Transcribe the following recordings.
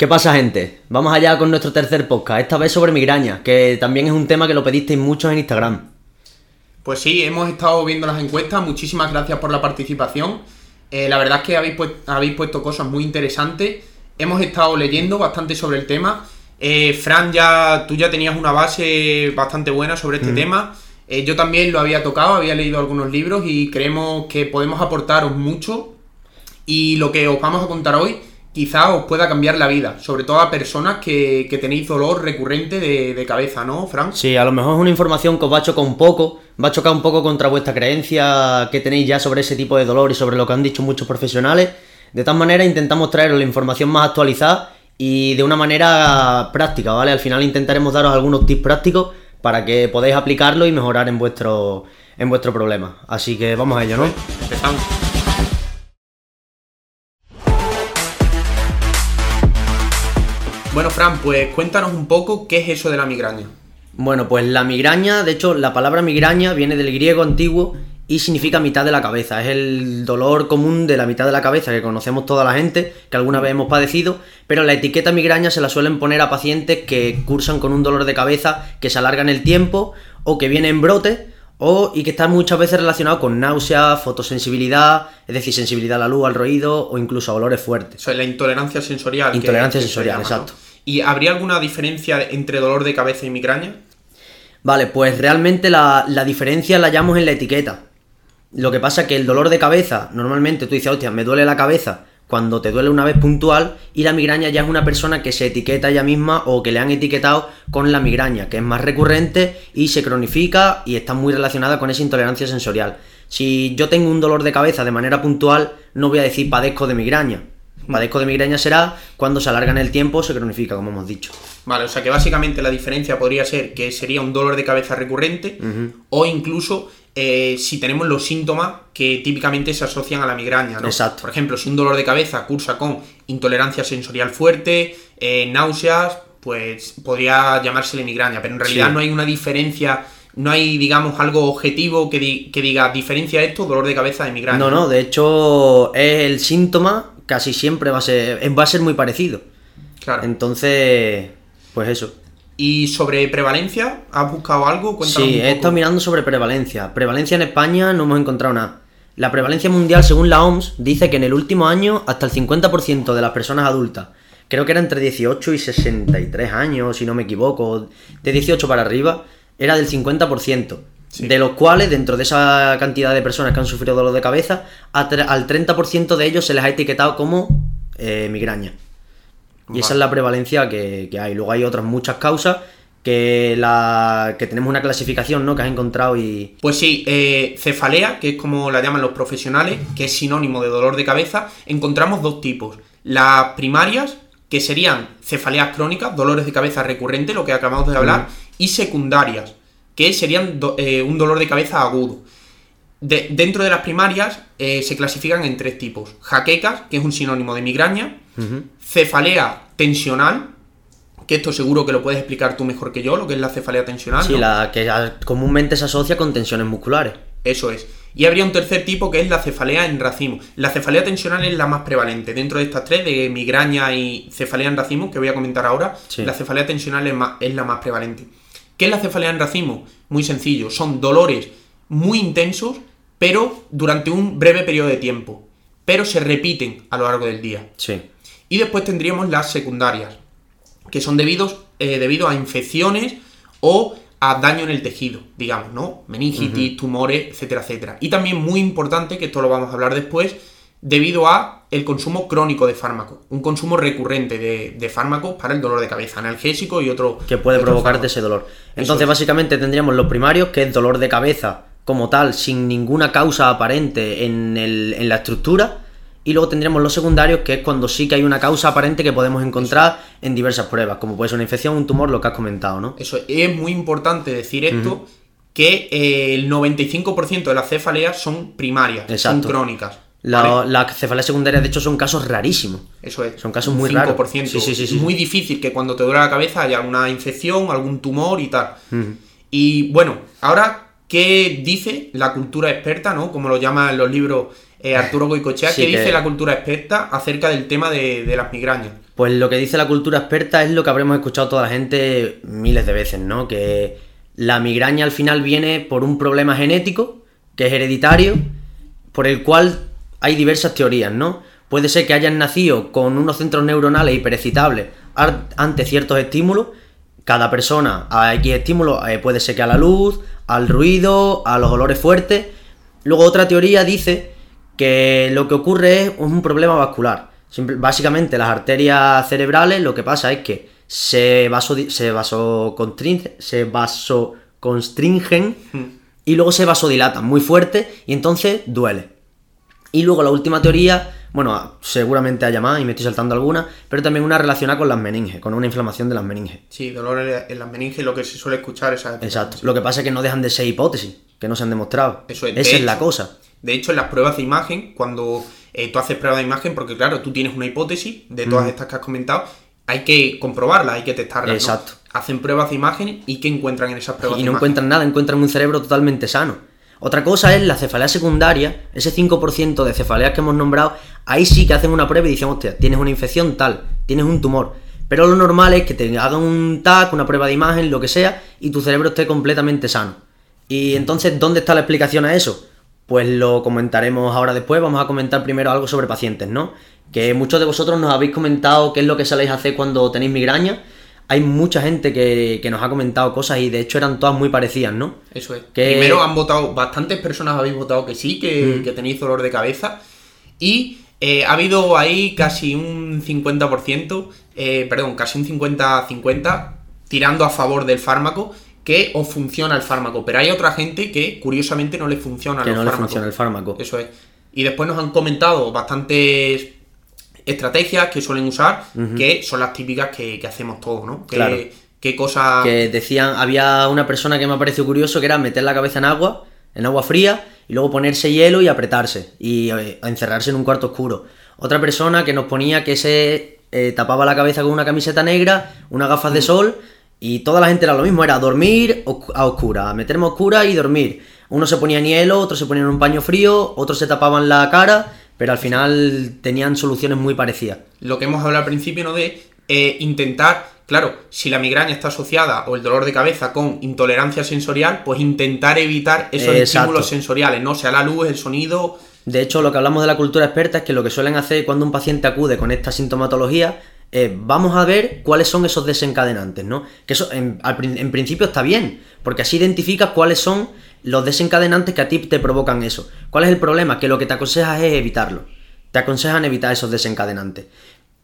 ¿Qué pasa, gente? Vamos allá con nuestro tercer podcast, esta vez sobre migraña, que también es un tema que lo pedisteis muchos en Instagram. Pues sí, hemos estado viendo las encuestas, muchísimas gracias por la participación. Eh, la verdad es que habéis, habéis puesto cosas muy interesantes. Hemos estado leyendo bastante sobre el tema. Eh, Fran, ya, tú ya tenías una base bastante buena sobre este tema. Eh, yo también lo había tocado, había leído algunos libros y creemos que podemos aportaros mucho. Y lo que os vamos a contar hoy quizá os pueda cambiar la vida, sobre todo a personas que, tenéis dolor recurrente de, cabeza, ¿no, Fran? Sí, a lo mejor es una información que os va a chocar un poco, va a chocar un poco contra vuestra creencia que tenéis ya sobre ese tipo de dolor y sobre lo que han dicho muchos profesionales. De tal manera intentamos traeros la información más actualizada y de una manera práctica, ¿vale? Al final intentaremos daros algunos tips prácticos para que podáis aplicarlo y mejorar en vuestro, en vuestro problema. Así que vamos a ello, ¿no? Empezamos. Bueno, Fran, pues cuéntanos un poco qué es eso de la migraña. Bueno, pues la migraña, de hecho, la palabra migraña viene del griego antiguo y significa mitad de la cabeza. Es el dolor común de la mitad de la cabeza que conocemos toda la gente, que alguna vez hemos padecido, pero la etiqueta migraña se la suelen poner a pacientes que cursan con un dolor de cabeza que se alarga en el tiempo o que viene en brote o, y que está muchas veces relacionado con náuseas, fotosensibilidad, es decir, sensibilidad a la luz, al ruido o incluso a olores fuertes. O sea, la intolerancia sensorial. Intolerancia sensorial, exacto. ¿Y habría alguna diferencia entre dolor de cabeza y migraña? Vale, pues realmente la, la diferencia la hallamos en la etiqueta. Lo que pasa es que el dolor de cabeza, normalmente tú dices, hostia, me duele la cabeza cuando te duele una vez puntual y la migraña ya es una persona que se etiqueta ella misma o que le han etiquetado con la migraña, que es más recurrente y se cronifica y está muy relacionada con esa intolerancia sensorial. Si yo tengo un dolor de cabeza de manera puntual, no voy a decir padezco de migraña. Padezco de migraña será cuando se alarga en el tiempo se cronifica, como hemos dicho. Vale, o sea que básicamente la diferencia podría ser que sería un dolor de cabeza recurrente o incluso eh, si tenemos los síntomas que típicamente se asocian a la migraña, ¿no? Exacto. Por ejemplo, si un dolor de cabeza cursa con intolerancia sensorial fuerte, eh, náuseas, pues podría llamársele migraña, pero en realidad no hay una diferencia, no hay, digamos, algo objetivo que, diga diferencia esto, dolor de cabeza de migraña. No, no, de hecho, el síntoma casi siempre va a ser, va a ser muy parecido. Claro. Entonces, pues eso. ¿Y sobre prevalencia? ¿Has buscado algo? sí, he estado mirando sobre prevalencia. Prevalencia en España no hemos encontrado nada. La prevalencia mundial, según la OMS, dice que en el último año hasta el 50% de las personas adultas, creo que era entre 18 y 63 años, si no me equivoco, de 18 para arriba, era del 50%. De los cuales, dentro de esa cantidad de personas que han sufrido dolor de cabeza, al 30% de ellos se les ha etiquetado como eh, migraña. Y esa es la prevalencia que, hay. Luego hay otras muchas causas que, la, que tenemos una clasificación ¿no? que has encontrado y... Pues sí, eh, cefalea, que es como la llaman los profesionales, que es sinónimo de dolor de cabeza, encontramos dos tipos. Las primarias, que serían cefaleas crónicas, dolores de cabeza recurrentes, lo que acabamos de hablar, y secundarias, que serían eh, un dolor de cabeza agudo. dentro de las primarias eh, se clasifican en tres tipos. Jaquecas, que es un sinónimo de migraña, cefalea tensional, que esto seguro que lo puedes explicar tú mejor que yo, lo que es la cefalea tensional. Sí, la que comúnmente se asocia con tensiones musculares. Eso es. Y habría un tercer tipo que es la cefalea en racimo. La cefalea tensional es la más prevalente. Dentro de estas tres, de migraña y cefalea en racimo, que voy a comentar ahora, la cefalea tensional es, es la más prevalente. ¿Qué es la cefalea en racimo? Muy sencillo. Son dolores muy intensos, pero durante un breve periodo de tiempo. Pero se repiten a lo largo del día. Sí. Y después tendríamos las secundarias, que son debidos, eh, debido a infecciones o a daño en el tejido, digamos, ¿no? Meningitis, tumores, etcétera, etcétera. Y también muy importante, que esto lo vamos a hablar después, debido a el consumo crónico de fármacos, un consumo recurrente de, fármacos para el dolor de cabeza, analgésico y otro... Que puede provocarte ese dolor. Entonces, básicamente tendríamos los primarios, que es dolor de cabeza como tal, sin ninguna causa aparente en, en la estructura, y luego tendríamos los secundarios, que es cuando sí que hay una causa aparente que podemos encontrar en diversas pruebas, como puede ser una infección, un tumor, lo que has comentado, ¿no? Eso es muy importante decir esto, que eh, el 95% de las cefaleas son primarias, son crónicas. Las cefaleas secundarias, de hecho, son casos rarísimos. Eso es. Son casos muy 5%. raros. Sí, sí, sí, muy difícil que cuando te duele la cabeza haya alguna infección, algún tumor y tal. Y bueno, ahora, ¿qué dice la cultura experta, no? Como lo llaman los libros eh, Arturo Goicochea, ¿qué dice la cultura experta acerca del tema de, las migrañas? Pues lo que dice la cultura experta es lo que habremos escuchado toda la gente miles de veces, ¿no? Que la migraña al final viene por un problema genético, que es hereditario, por el cual hay diversas teorías, ¿no? Puede ser que hayan nacido con unos centros neuronales hiperexcitables ante ciertos estímulos. Cada persona a X estímulos eh, puede ser que a la luz, al ruido, a los olores fuertes. Luego otra teoría dice que lo que ocurre es un problema vascular. básicamente las arterias cerebrales lo que pasa es que se, vaso, se, se vasoconstringen hmm. y luego se vasodilatan muy fuerte y entonces duele. Y luego la última teoría, bueno, seguramente haya más y me estoy saltando alguna, pero también una relacionada con las meninges, con una inflamación de las meninges. Sí, dolor en las meninges, lo que se suele escuchar es... Exacto, lo que pasa es que no dejan de ser hipótesis, que no se han demostrado. Eso es. Esa es la cosa. De hecho, en las pruebas de imagen, cuando eh, tú haces pruebas de imagen, porque claro, tú tienes una hipótesis de todas estas que has comentado, hay que comprobarla, hay que testarla. Exacto. Hacen pruebas de imagen y ¿qué encuentran en esas pruebas y no encuentran nada, encuentran un cerebro totalmente sano. Otra cosa es la cefalea secundaria, ese 5% de cefaleas que hemos nombrado, ahí sí que hacen una prueba y dicen, hostia, tienes una infección tal, tienes un tumor. Pero lo normal es que te hagan un TAC, una prueba de imagen, lo que sea, y tu cerebro esté completamente sano. Y entonces, ¿dónde está la explicación a eso? Pues lo comentaremos ahora después. Vamos a comentar primero algo sobre pacientes, ¿no? Que muchos de vosotros nos habéis comentado qué es lo que saléis a hacer cuando tenéis migraña hay mucha gente que, nos ha comentado cosas y de hecho eran todas muy parecidas, ¿no? Eso es. Primero han votado, bastantes personas habéis votado que sí, que, mm. tenéis dolor de cabeza. Y eh, ha habido ahí casi un 50%, eh, perdón, casi un 50-50 tirando a favor del fármaco que os funciona el fármaco. Pero hay otra gente que curiosamente no le funciona que no le funciona el fármaco. Eso es. Y después nos han comentado bastantes estrategias que suelen usar, que son las típicas que, hacemos todos, ¿no? Que, claro. ¿Qué cosas...? Que decían, había una persona que me ha parecido curioso que era meter la cabeza en agua, en agua fría, y luego ponerse hielo y apretarse, y eh, encerrarse en un cuarto oscuro. Otra persona que nos ponía que se eh, tapaba la cabeza con una camiseta negra, unas gafas de sol, y toda la gente era lo mismo, era dormir a oscura, meterme a oscura y dormir. Uno se ponía en hielo, otro se ponía en un paño frío, otros se tapaban la cara pero al final tenían soluciones muy parecidas. Lo que hemos hablado al principio, ¿no? De eh, intentar, claro, si la migraña está asociada o el dolor de cabeza con intolerancia sensorial, pues intentar evitar esos estímulos sensoriales, ¿no? Sea la luz, el sonido. De hecho, lo que hablamos de la cultura experta es que lo que suelen hacer cuando un paciente acude con esta sintomatología eh, vamos a ver cuáles son esos desencadenantes, ¿no? Que eso en, en, principio está bien, porque así identificas cuáles son los desencadenantes que a ti te provocan eso. ¿Cuál es el problema? Que lo que te aconsejas es evitarlo. Te aconsejan evitar esos desencadenantes.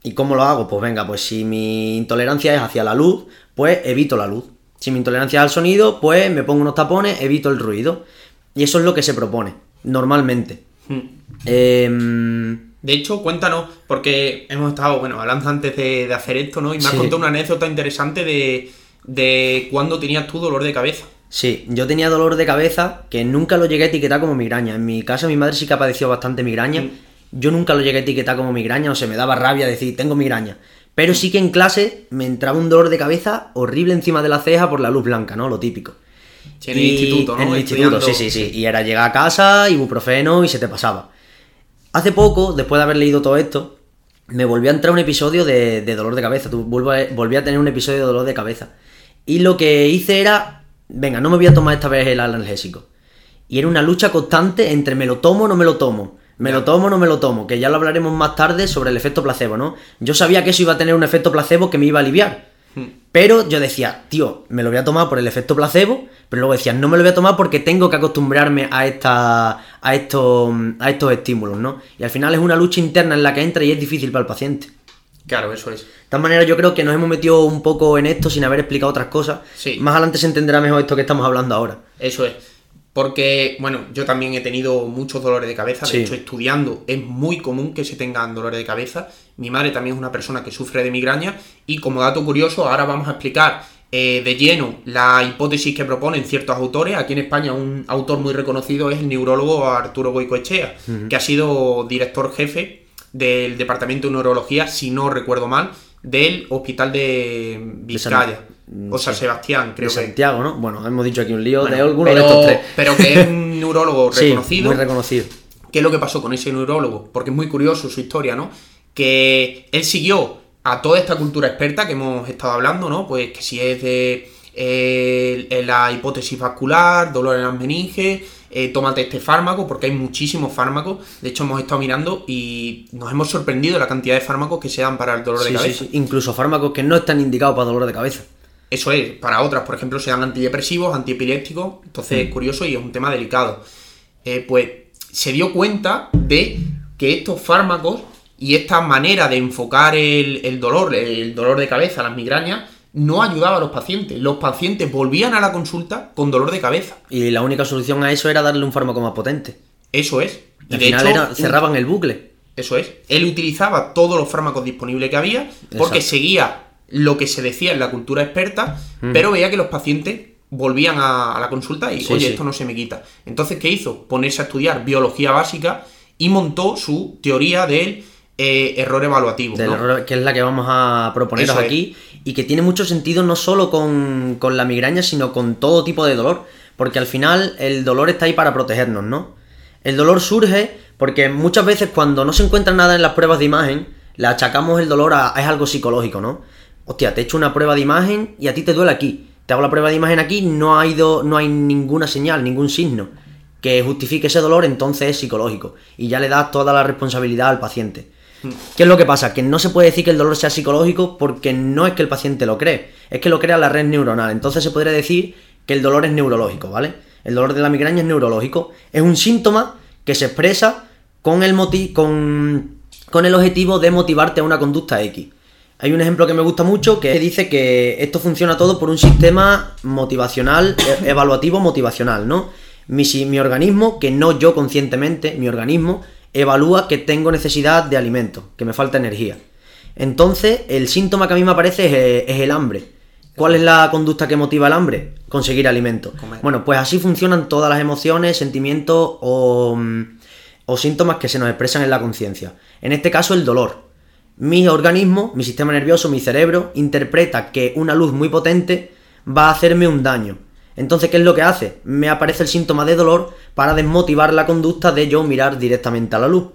¿Y cómo lo hago? Pues venga, pues si mi intolerancia es hacia la luz, pues evito la luz. Si mi intolerancia es al sonido, pues me pongo unos tapones, evito el ruido. Y eso es lo que se propone, normalmente. Hmm. Em, de hecho, cuéntanos, porque hemos estado, bueno, hablando antes de, hacer esto, ¿no? Y me has contado una anécdota interesante de, de cuándo tenías tu dolor de cabeza. Sí, yo tenía dolor de cabeza que nunca lo llegué a etiquetar como migraña. En mi casa mi madre sí que ha padecido bastante migraña. Mm. Yo nunca lo llegué a etiquetar como migraña, o se me daba rabia decir, tengo migraña. Pero sí que en clase me entraba un dolor de cabeza horrible encima de la ceja por la luz blanca, ¿no? Lo típico. en el instituto, ¿no? En el instituto, sí, sí, sí. Y era llegar a casa, ibuprofeno y se te pasaba. Hace poco, después de haber leído todo esto, me volvió a entrar un episodio de, dolor de cabeza. Volví a tener un episodio de dolor de cabeza. Y lo que hice era venga, no me voy a tomar esta vez el analgésico. Y era una lucha constante entre me lo tomo o no me lo tomo. Me lo tomo o no me lo tomo, que ya lo hablaremos más tarde sobre el efecto placebo, ¿no? Yo sabía que eso iba a tener un efecto placebo que me iba a aliviar. Hmm. Pero yo decía, tío, me lo voy a tomar por el efecto placebo, pero luego decía, no me lo voy a tomar porque tengo que acostumbrarme a esta a estos a estos estímulos, ¿no? Y al final es una lucha interna en la que entra y es difícil para el paciente. Claro, eso es. De todas maneras, yo creo que nos hemos metido un poco en esto sin haber explicado otras cosas. Sí. Más adelante se entenderá mejor esto que estamos hablando ahora. Eso es. Porque, bueno, yo también he tenido muchos dolores de cabeza. De hecho, estudiando es muy común que se tengan dolores de cabeza. Mi madre también es una persona que sufre de migraña. Y como dato curioso, ahora vamos a explicar eh, de lleno la hipótesis que proponen ciertos autores. Aquí en España un autor muy reconocido es el neurólogo Arturo Goicoechea, que ha sido director jefe del Departamento de Neurología, si no recuerdo mal, del Hospital de Vizcaya. O San Sebastián, creo de Santiago, ¿no? Bueno, hemos dicho aquí un lío de alguno de estos tres. Pero que es un neurólogo reconocido. muy reconocido. ¿Qué es lo que pasó con ese neurólogo? Porque es muy curioso su historia, ¿no? Que él siguió a toda esta cultura experta que hemos estado hablando, ¿no? Pues que si es de eh, la hipótesis vascular, dolor en las meninges, eh, tómate este fármaco, porque hay muchísimos fármacos. De hecho, hemos estado mirando y nos hemos sorprendido la cantidad de fármacos que se dan para el dolor de cabeza. Sí, Incluso fármacos que no están indicados para dolor de cabeza. Eso es, para otras, por ejemplo, se dan antidepresivos, antiepilépticos, entonces es mm. curioso y es un tema delicado. Eh, pues se dio cuenta de que estos fármacos y esta manera de enfocar el, dolor, el dolor de cabeza, las migrañas, no ayudaba a los pacientes. Los pacientes volvían a la consulta con dolor de cabeza. Y la única solución a eso era darle un fármaco más potente. Eso es. Y Al final cerraban el bucle. Eso es. Él utilizaba todos los fármacos disponibles que había porque seguía lo que se decía en la cultura experta, mm. pero veía que los pacientes volvían a, la consulta y, oye, esto no se me quita. Entonces, ¿qué hizo? Ponerse a estudiar biología básica y montó su teoría del eh, error evaluativo. que es la que vamos a proponeros aquí y que tiene mucho sentido no solo con, con, la migraña, sino con todo tipo de dolor, porque al final el dolor está ahí para protegernos, ¿no? El dolor surge porque muchas veces cuando no se encuentra nada en las pruebas de imagen, le achacamos el dolor a, es algo psicológico, ¿no? Hostia, te he hecho una prueba de imagen y a ti te duele aquí. Te hago la prueba de imagen aquí, no ha ido, no hay ninguna señal, ningún signo que justifique ese dolor, entonces es psicológico. Y ya le das toda la responsabilidad al paciente. ¿Qué es lo que pasa? Que no se puede decir que el dolor sea psicológico porque no es que el paciente lo cree, es que lo crea la red neuronal. Entonces se podría decir que el dolor es neurológico, ¿vale? El dolor de la migraña es neurológico. Es un síntoma que se expresa con el, con, con el objetivo de motivarte a una conducta X. Hay un ejemplo que me gusta mucho que dice que esto funciona todo por un sistema motivacional, e, evaluativo motivacional, ¿no? Mi, mi organismo, que no yo conscientemente, mi organismo, evalúa que tengo necesidad de alimento, que me falta energía. Entonces, el síntoma que a mí me aparece es, el hambre. ¿Cuál es la conducta que motiva el hambre? Conseguir alimento. Bueno, pues así funcionan todas las emociones, sentimientos o, o síntomas que se nos expresan en la conciencia. En este caso, el dolor. Mi organismo, mi sistema nervioso, mi cerebro, interpreta que una luz muy potente va a hacerme un daño. Entonces, ¿qué es lo que hace? Me aparece el síntoma de dolor para desmotivar la conducta de yo mirar directamente a la luz.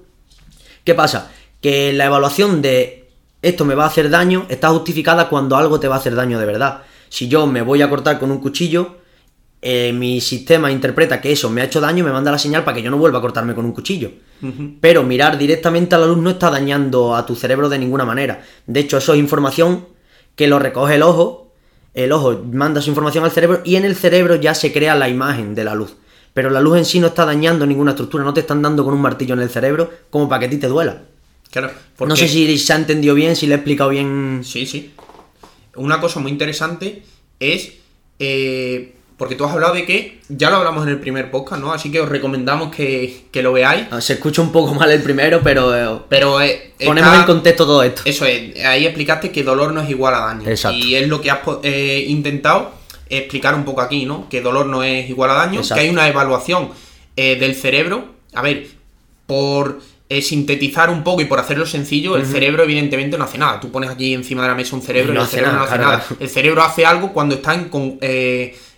¿Qué pasa? Que la evaluación de esto me va a hacer daño está justificada cuando algo te va a hacer daño de verdad. Si yo me voy a cortar con un cuchillo, eh, mi sistema interpreta que eso me ha hecho daño y me manda la señal para que yo no vuelva a cortarme con un cuchillo. Pero mirar directamente a la luz no está dañando a tu cerebro de ninguna manera. De hecho, eso es información que lo recoge el ojo el ojo manda su información al cerebro y en el cerebro ya se crea la imagen de la luz. Pero la luz en sí no está dañando ninguna estructura, no te están dando con un martillo en el cerebro como para que a ti te duela. Claro, No sé si se ha entendido bien, si le he explicado bien. Sí, sí. Una cosa muy interesante es eh, porque tú has hablado de que ya lo hablamos en el primer podcast, ¿no? Así que os recomendamos que, lo veáis. Ah, se escucha un poco mal el primero, pero. Eh, pero eh, ponemos en contexto todo esto. Eso es, ahí explicaste que dolor no es igual a daño. Exacto. Y es lo que has eh, intentado explicar un poco aquí, ¿no? Que dolor no es igual a daño, que hay una evaluación del cerebro. A ver, por sintetizar un poco y por hacerlo sencillo, el cerebro evidentemente no hace nada. Tú pones aquí encima de la mesa un cerebro y el cerebro no hace nada. El cerebro hace algo cuando está en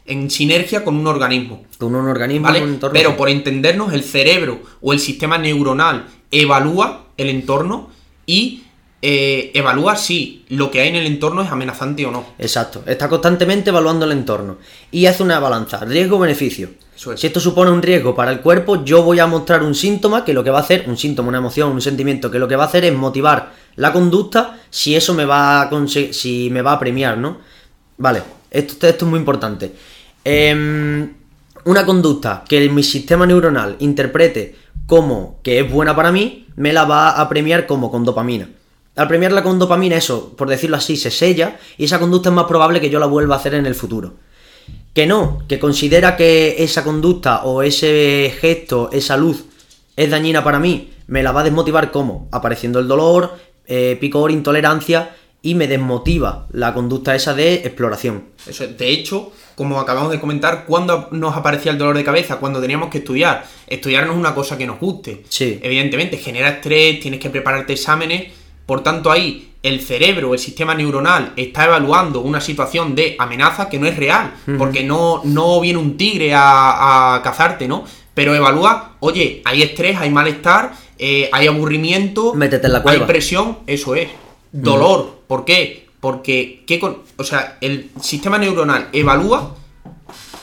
en sinergia con un organismo. Con un organismo, Pero por entendernos, el cerebro o el sistema neuronal evalúa el entorno y eh, evalúa si lo que hay en el entorno es amenazante o no. Exacto, está constantemente evaluando el entorno y hace una balanza, riesgo-beneficio. Si esto supone un riesgo para el cuerpo, yo voy a mostrar un síntoma que lo que va a hacer, un síntoma, una emoción, un sentimiento, que lo que va a hacer es motivar la conducta si eso me va a si me va a premiar, ¿no? Vale, esto, esto es muy importante. Em, una conducta que mi sistema neuronal interprete como que es buena para mí, me la va a premiar como con dopamina. Al premiarla con dopamina, eso, por decirlo así, se sella y esa conducta es más probable que yo la vuelva a hacer en el futuro. Que no, que considera que esa conducta o ese gesto, esa luz, es dañina para mí, me la va a desmotivar como apareciendo el dolor, eh, picor, intolerancia y me desmotiva la conducta esa de exploración. Eso, de hecho, como acabamos de comentar, ¿cuándo nos aparecía el dolor de cabeza? Cuando teníamos que estudiar. Estudiar no es una cosa que nos guste. Sí. Evidentemente, genera estrés, tienes que prepararte exámenes. Por tanto, ahí el cerebro, el sistema neuronal, está evaluando una situación de amenaza que no es real. Porque no, no viene un tigre a, cazarte, ¿no? Pero evalúa, oye, hay estrés, hay malestar, eh, hay aburrimiento, Métete en la cueva. hay presión, eso es. Dolor, ¿Por qué? Porque ¿qué con- o sea, el sistema neuronal evalúa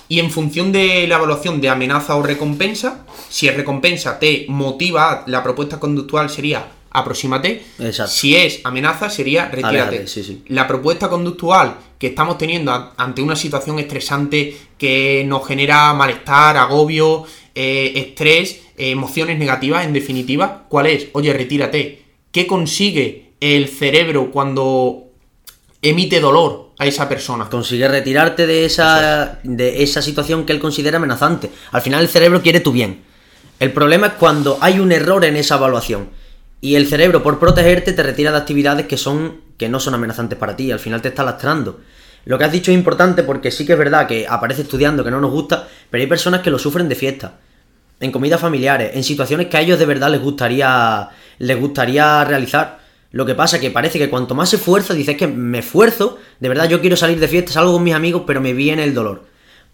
y en función de la evaluación de amenaza o recompensa, si es recompensa te motiva, la propuesta conductual sería aproxímate. Exacto. Si es amenaza sería retírate. Aléjate, sí, sí. La propuesta conductual que estamos teniendo ante una situación estresante que nos genera malestar, agobio, eh, estrés, eh, emociones negativas, en definitiva, ¿cuál es? Oye, retírate. ¿Qué consigue el cerebro cuando emite dolor a esa persona? Consigue retirarte de esa, de esa situación que él considera amenazante. Al final el cerebro quiere tu bien. El problema es cuando hay un error en esa evaluación. Y el cerebro, por protegerte, te retira de actividades que son. que no son amenazantes para ti. Al final te está lastrando. Lo que has dicho es importante porque sí que es verdad que aparece estudiando que no nos gusta, pero hay personas que lo sufren de fiesta. En comidas familiares, en situaciones que a ellos de verdad les gustaría. les gustaría realizar. Lo que pasa que parece que cuanto más se esfuerza, dices que me esfuerzo, de verdad yo quiero salir de fiesta, salgo con mis amigos, pero me viene el dolor.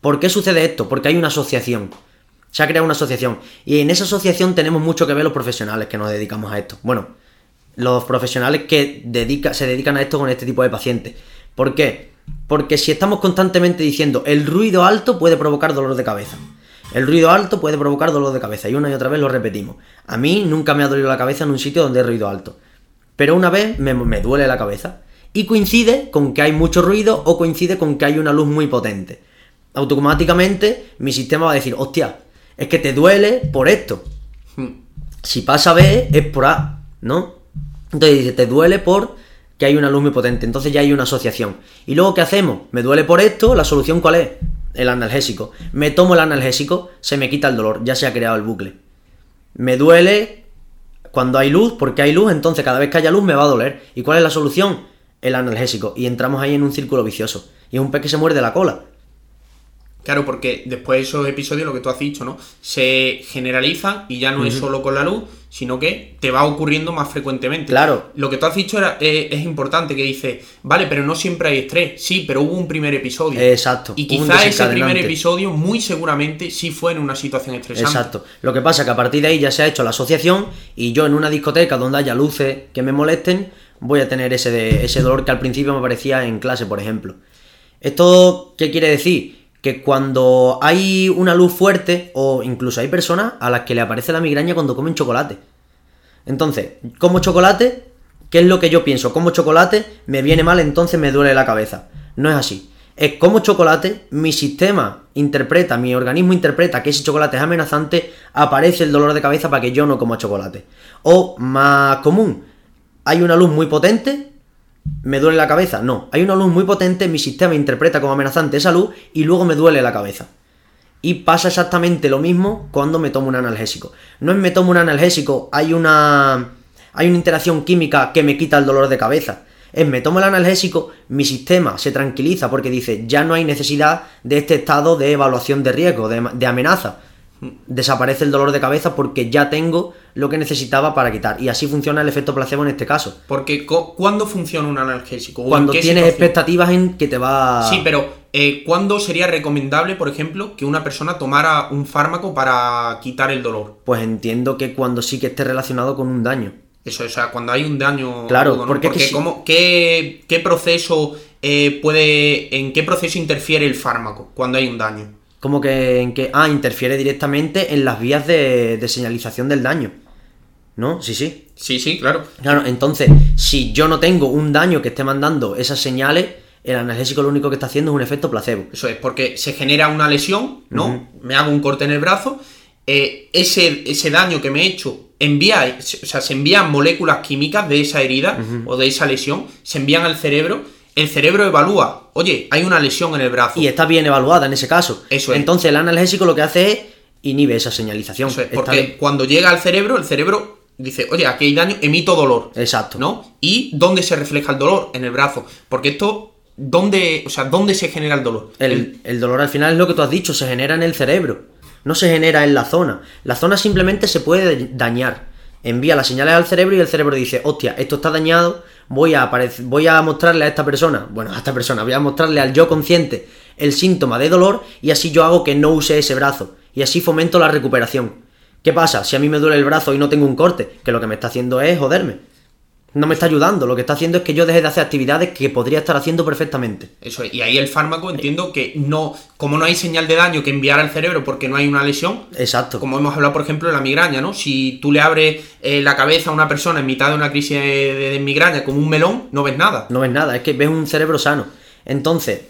¿Por qué sucede esto? Porque hay una asociación. Se ha creado una asociación. Y en esa asociación tenemos mucho que ver los profesionales que nos dedicamos a esto. Bueno, los profesionales que dedica, se dedican a esto con este tipo de pacientes. ¿Por qué? Porque si estamos constantemente diciendo el ruido alto puede provocar dolor de cabeza. El ruido alto puede provocar dolor de cabeza. Y una y otra vez lo repetimos. A mí nunca me ha dolido la cabeza en un sitio donde hay ruido alto. Pero una vez me, me duele la cabeza. Y coincide con que hay mucho ruido o coincide con que hay una luz muy potente. Automáticamente mi sistema va a decir, hostia, es que te duele por esto. Si pasa B es por A, ¿no? Entonces dice, te duele por que hay una luz muy potente. Entonces ya hay una asociación. ¿Y luego qué hacemos? Me duele por esto, la solución cuál es? El analgésico. Me tomo el analgésico, se me quita el dolor, ya se ha creado el bucle. Me duele cuando hay luz, porque hay luz, entonces cada vez que haya luz me va a doler. ¿Y cuál es la solución? El analgésico. Y entramos ahí en un círculo vicioso. Y es un pez que se muerde la cola. Claro, porque después de esos episodios, lo que tú has dicho, ¿no? Se generalizan y ya no es solo con la luz, sino que te va ocurriendo más frecuentemente. Claro. Lo que tú has dicho era, eh, es importante, que dice, vale, pero no siempre hay estrés. Sí, pero hubo un primer episodio. Exacto, Y quizá ese primer episodio, muy seguramente, sí fue en una situación estresante. Exacto. Lo que pasa es que a partir de ahí ya se ha hecho la asociación y yo en una discoteca donde haya luces que me molesten, voy a tener ese, de- ese dolor que al principio me aparecía en clase, por ejemplo. ¿Esto qué quiere decir? Que cuando hay una luz fuerte, o incluso hay personas a las que le aparece la migraña cuando comen chocolate. Entonces, como chocolate, ¿qué es lo que yo pienso? Como chocolate, me viene mal, entonces me duele la cabeza. No es así. Es como chocolate, mi sistema interpreta, mi organismo interpreta que ese chocolate es amenazante, aparece el dolor de cabeza para que yo no coma chocolate. O más común, hay una luz muy potente, ¿Me duele la cabeza? No. Hay una luz muy potente, mi sistema interpreta como amenazante esa luz y luego me duele la cabeza. Y pasa exactamente lo mismo cuando me tomo un analgésico. No es me tomo un analgésico, hay una. hay una interacción química que me quita el dolor de cabeza. Es me tomo el analgésico, mi sistema se tranquiliza porque dice ya no hay necesidad de este estado de evaluación de riesgo, de, de amenaza. Desaparece el dolor de cabeza porque ya tengo lo que necesitaba para quitar. Y así funciona el efecto placebo en este caso. Porque, ¿cuándo funciona un analgésico? ¿O en Cuando tienes situación? expectativas en que te va. Sí, pero eh, ¿cuándo sería recomendable, por ejemplo, que una persona tomara un fármaco para quitar el dolor? Pues entiendo que cuando sí que esté relacionado con un daño. Eso, o sea, cuando hay un daño. Claro, agudo, ¿no? porque es que si- ¿cómo- qué, qué proceso eh, puede. ¿En qué proceso interfiere el fármaco cuando hay un daño? Como que en que. Ah, interfiere directamente en las vías de, de señalización del daño. ¿No? Sí, sí. Sí, sí, claro. Claro, entonces, si yo no tengo un daño que esté mandando esas señales, el analgésico lo único que está haciendo es un efecto placebo. Eso es, porque se genera una lesión, ¿no? Me hago un corte en el brazo. eh, ese, ese daño que me he hecho envía, o sea, se envían moléculas químicas de esa herida o de esa lesión, se envían al cerebro. El cerebro evalúa, oye, hay una lesión en el brazo. Y está bien evaluada en ese caso. Eso es. Entonces, el analgésico lo que hace es inhibe esa señalización. Eso es, Está porque bien. cuando llega al cerebro, el cerebro dice, oye, aquí hay daño, emito dolor. Exacto. ¿No? ¿Y dónde se refleja el dolor? En el brazo. Porque esto, ¿dónde, o sea, ¿dónde se genera el dolor? El, el dolor al final es lo que tú has dicho, se genera en el cerebro, no se genera en la zona. La zona simplemente se puede dañar. Envía las señales al cerebro y el cerebro dice, hostia, esto está dañado, voy a, voy a mostrarle a esta persona, bueno, a esta persona, voy a mostrarle al yo consciente el síntoma de dolor y así yo hago que no use ese brazo. Y así fomento la recuperación. ¿Qué pasa? Si a mí me duele el brazo y no tengo un corte, que lo que me está haciendo es joderme. No me está ayudando, lo que está haciendo es que yo deje de hacer actividades que podría estar haciendo perfectamente. Eso es. Y ahí el fármaco entiendo que no, como no hay señal de daño que enviar al cerebro porque no hay una lesión. Exacto. Como hemos hablado, por ejemplo, de la migraña, ¿no? Si tú le abres eh, la cabeza a una persona en mitad de una crisis de, de migraña como un melón, no ves nada. No ves nada, es que ves un cerebro sano. Entonces,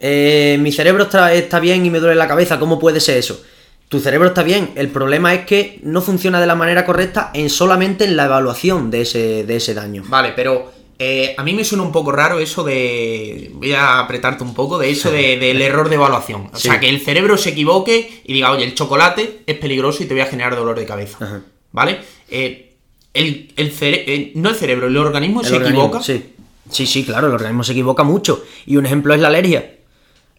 eh, mi cerebro está, está bien y me duele la cabeza, ¿cómo puede ser eso? Tu cerebro está bien, el problema es que no funciona de la manera correcta en solamente en la evaluación de ese, de ese daño. Vale, pero eh, a mí me suena un poco raro eso de. Voy a apretarte un poco, de eso de- del error de evaluación. O Sí. sea, que el cerebro se equivoque y diga, oye, el chocolate es peligroso y te voy a generar dolor de cabeza. Ajá. ¿Vale? Eh, el, el cere- eh, no el cerebro, el organismo El se organismo, equivoca. Sí. sí, sí, claro, el organismo se equivoca mucho. Y un ejemplo es la alergia.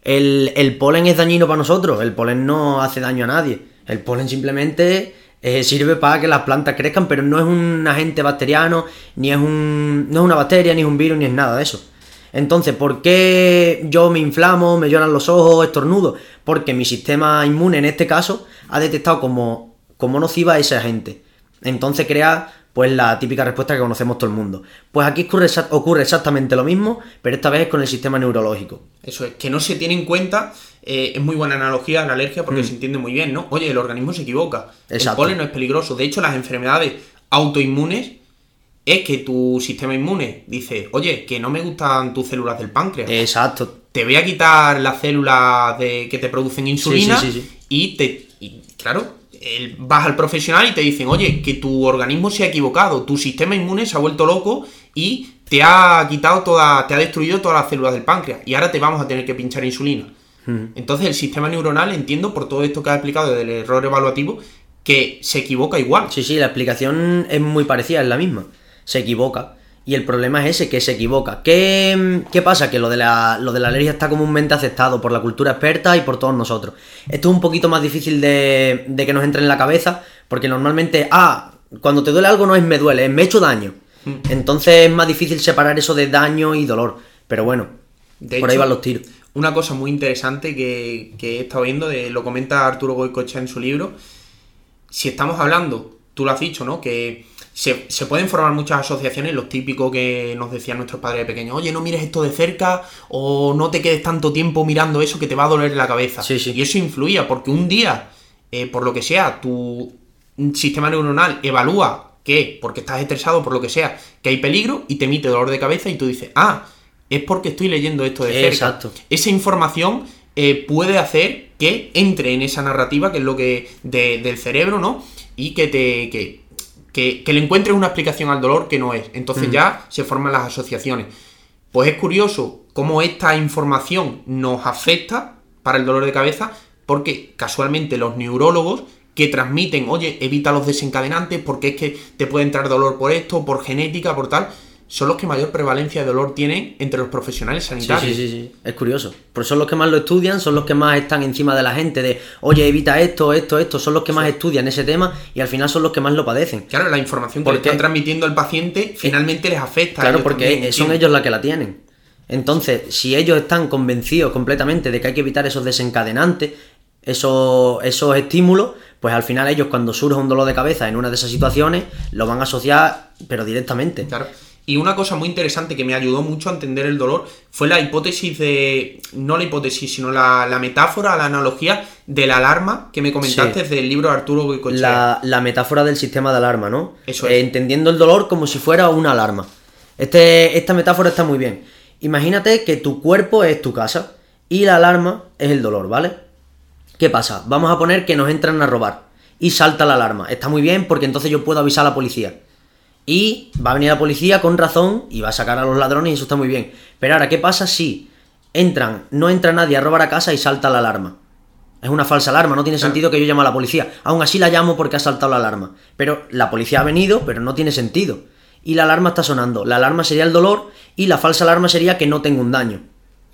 El, el polen es dañino para nosotros, el polen no hace daño a nadie. El polen simplemente eh, sirve para que las plantas crezcan, pero no es un agente bacteriano, ni es, un, no es una bacteria, ni es un virus, ni es nada de eso. Entonces, ¿por qué yo me inflamo, me lloran los ojos, estornudo? Porque mi sistema inmune, en este caso, ha detectado como, como nociva ese agente. Entonces crea pues la típica respuesta que conocemos todo el mundo. Pues aquí ocurre, exa- ocurre exactamente lo mismo, pero esta vez con el sistema neurológico. Eso es, que no se tiene en cuenta, eh, es muy buena analogía a la alergia porque se entiende muy bien, ¿no? Oye, el organismo se equivoca. El Mm. Exacto. polen no es peligroso. De hecho, las enfermedades autoinmunes es que tu sistema inmune dice, oye, que no me gustan tus células del páncreas. Exacto. te voy a quitar las células de, que te producen insulina sí, sí, sí. y te y, claro el- vas al profesional y te dicen oye que tu organismo se ha equivocado tu sistema inmune se ha vuelto loco y te ha quitado toda te ha destruido todas las células del páncreas y ahora te vamos a tener que pinchar insulina entonces el sistema neuronal entiendo por todo esto que has explicado del error evaluativo que se equivoca igual Sí, sí, la explicación es muy parecida, es la misma. Se equivoca. Y el problema es ese, que se equivoca. ¿Qué, qué pasa? Que lo de, la, lo de la alergia está comúnmente aceptado por la cultura experta y por todos nosotros. Esto es un poquito más difícil de, de que nos entre en la cabeza, porque normalmente, ah, cuando te duele algo no es me duele, es me he hecho daño. Entonces es más difícil separar eso de daño y dolor. Pero bueno, De por ahí van los tiros. Una cosa muy interesante que, que he estado viendo, de, lo comenta Arturo Goicoechea en su libro, si estamos hablando, tú lo has dicho, ¿no? Que se, se pueden formar muchas asociaciones, los típicos que nos decían nuestros padres de pequeños, oye, no mires esto de cerca o no te quedes tanto tiempo mirando eso que te va a doler la cabeza. Sí, sí. Y eso influía, porque un día, eh, por lo que sea, tu sistema neuronal evalúa que, porque estás estresado, por lo que sea, que hay peligro y te emite dolor de cabeza y tú dices, ah, es porque estoy leyendo esto de cerca. Exacto. Esa información eh, puede hacer que entre en esa narrativa, que es lo que. de- del cerebro, ¿no? Y que te. Que, que, que le encuentres una explicación al dolor que no es. Entonces ya se forman las asociaciones. Pues es curioso cómo esta información nos afecta para el dolor de cabeza, porque casualmente los neurólogos que transmiten, oye, evita los desencadenantes porque es que te puede entrar dolor por esto, por genética, por tal, son los que mayor prevalencia de dolor tienen entre los profesionales Sí, sanitarios. sí, sí, sí, es curioso. Pero son los que más lo estudian, son los que más están encima de la gente, de, oye, evita esto, esto, esto, son los que más estudian ese tema y al final son los que más lo padecen. Claro, la información que le están transmitiendo al paciente finalmente les afecta. a Claro, ellos porque también, son ellos la que la tienen. Entonces, si ellos están convencidos completamente de que hay que evitar esos desencadenantes, esos, esos estímulos, pues al final ellos cuando surge un dolor de cabeza en una de esas situaciones, lo van a asociar, pero directamente. Claro. Y una cosa muy interesante que me ayudó mucho a entender el dolor fue la hipótesis de. No la hipótesis, sino la, la metáfora, la analogía de la alarma que me comentaste del libro de Arturo Goicoechea. la, la metáfora del sistema de alarma, ¿no? Eso Eh, es. entendiendo el dolor como si fuera una alarma. Este, esta metáfora está muy bien. Imagínate que tu cuerpo es tu casa y la alarma es el dolor, ¿vale? ¿Qué pasa? Vamos a poner que nos entran a robar y salta la alarma. Está muy bien porque entonces yo puedo avisar a la policía. Y va a venir la policía con razón y va a sacar a los ladrones y eso está muy bien. Pero ahora, ¿qué pasa si entran, no entra nadie a robar a casa y salta la alarma? Es una falsa alarma, no tiene Claro. sentido que yo llame a la policía. Aún así la llamo porque ha saltado la alarma. Pero la policía ha venido, pero no tiene sentido. Y la alarma está sonando. La alarma sería el dolor y la falsa alarma sería que no tengo un daño.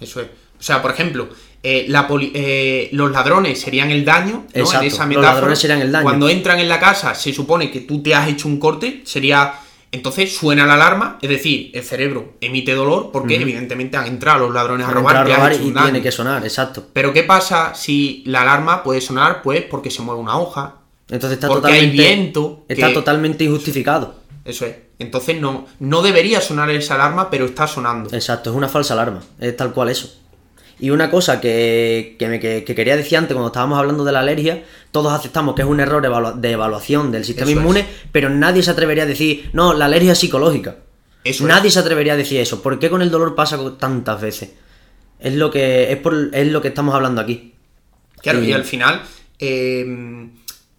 Eso es. O sea, por ejemplo, eh, la eh, los ladrones serían el daño, ¿no? Exacto, En esa los metáfora. ladrones serían el daño. Cuando entran en la casa, se supone que tú te has hecho un corte, sería. Entonces suena la alarma, es decir, el cerebro emite dolor porque evidentemente han entrado los ladrones a robar, a robar y un daño. tiene que sonar, exacto. Pero ¿qué pasa si la alarma puede sonar? Pues porque se mueve una hoja. Entonces está Porque hay viento Está que- totalmente injustificado. Eso es. Entonces no, no debería sonar esa alarma, pero está sonando. Exacto, es una falsa alarma, es tal cual eso. Y una cosa que, me, quería decir antes cuando estábamos hablando de la alergia, todos aceptamos que es un error de evaluación del sistema inmune, pero nadie se atrevería a decir, no, la alergia es psicológica. nadie se atrevería a decir eso. ¿Por qué con el dolor pasa tantas veces? Es lo que, es por, es lo que estamos hablando aquí. Claro, y, al final, eh,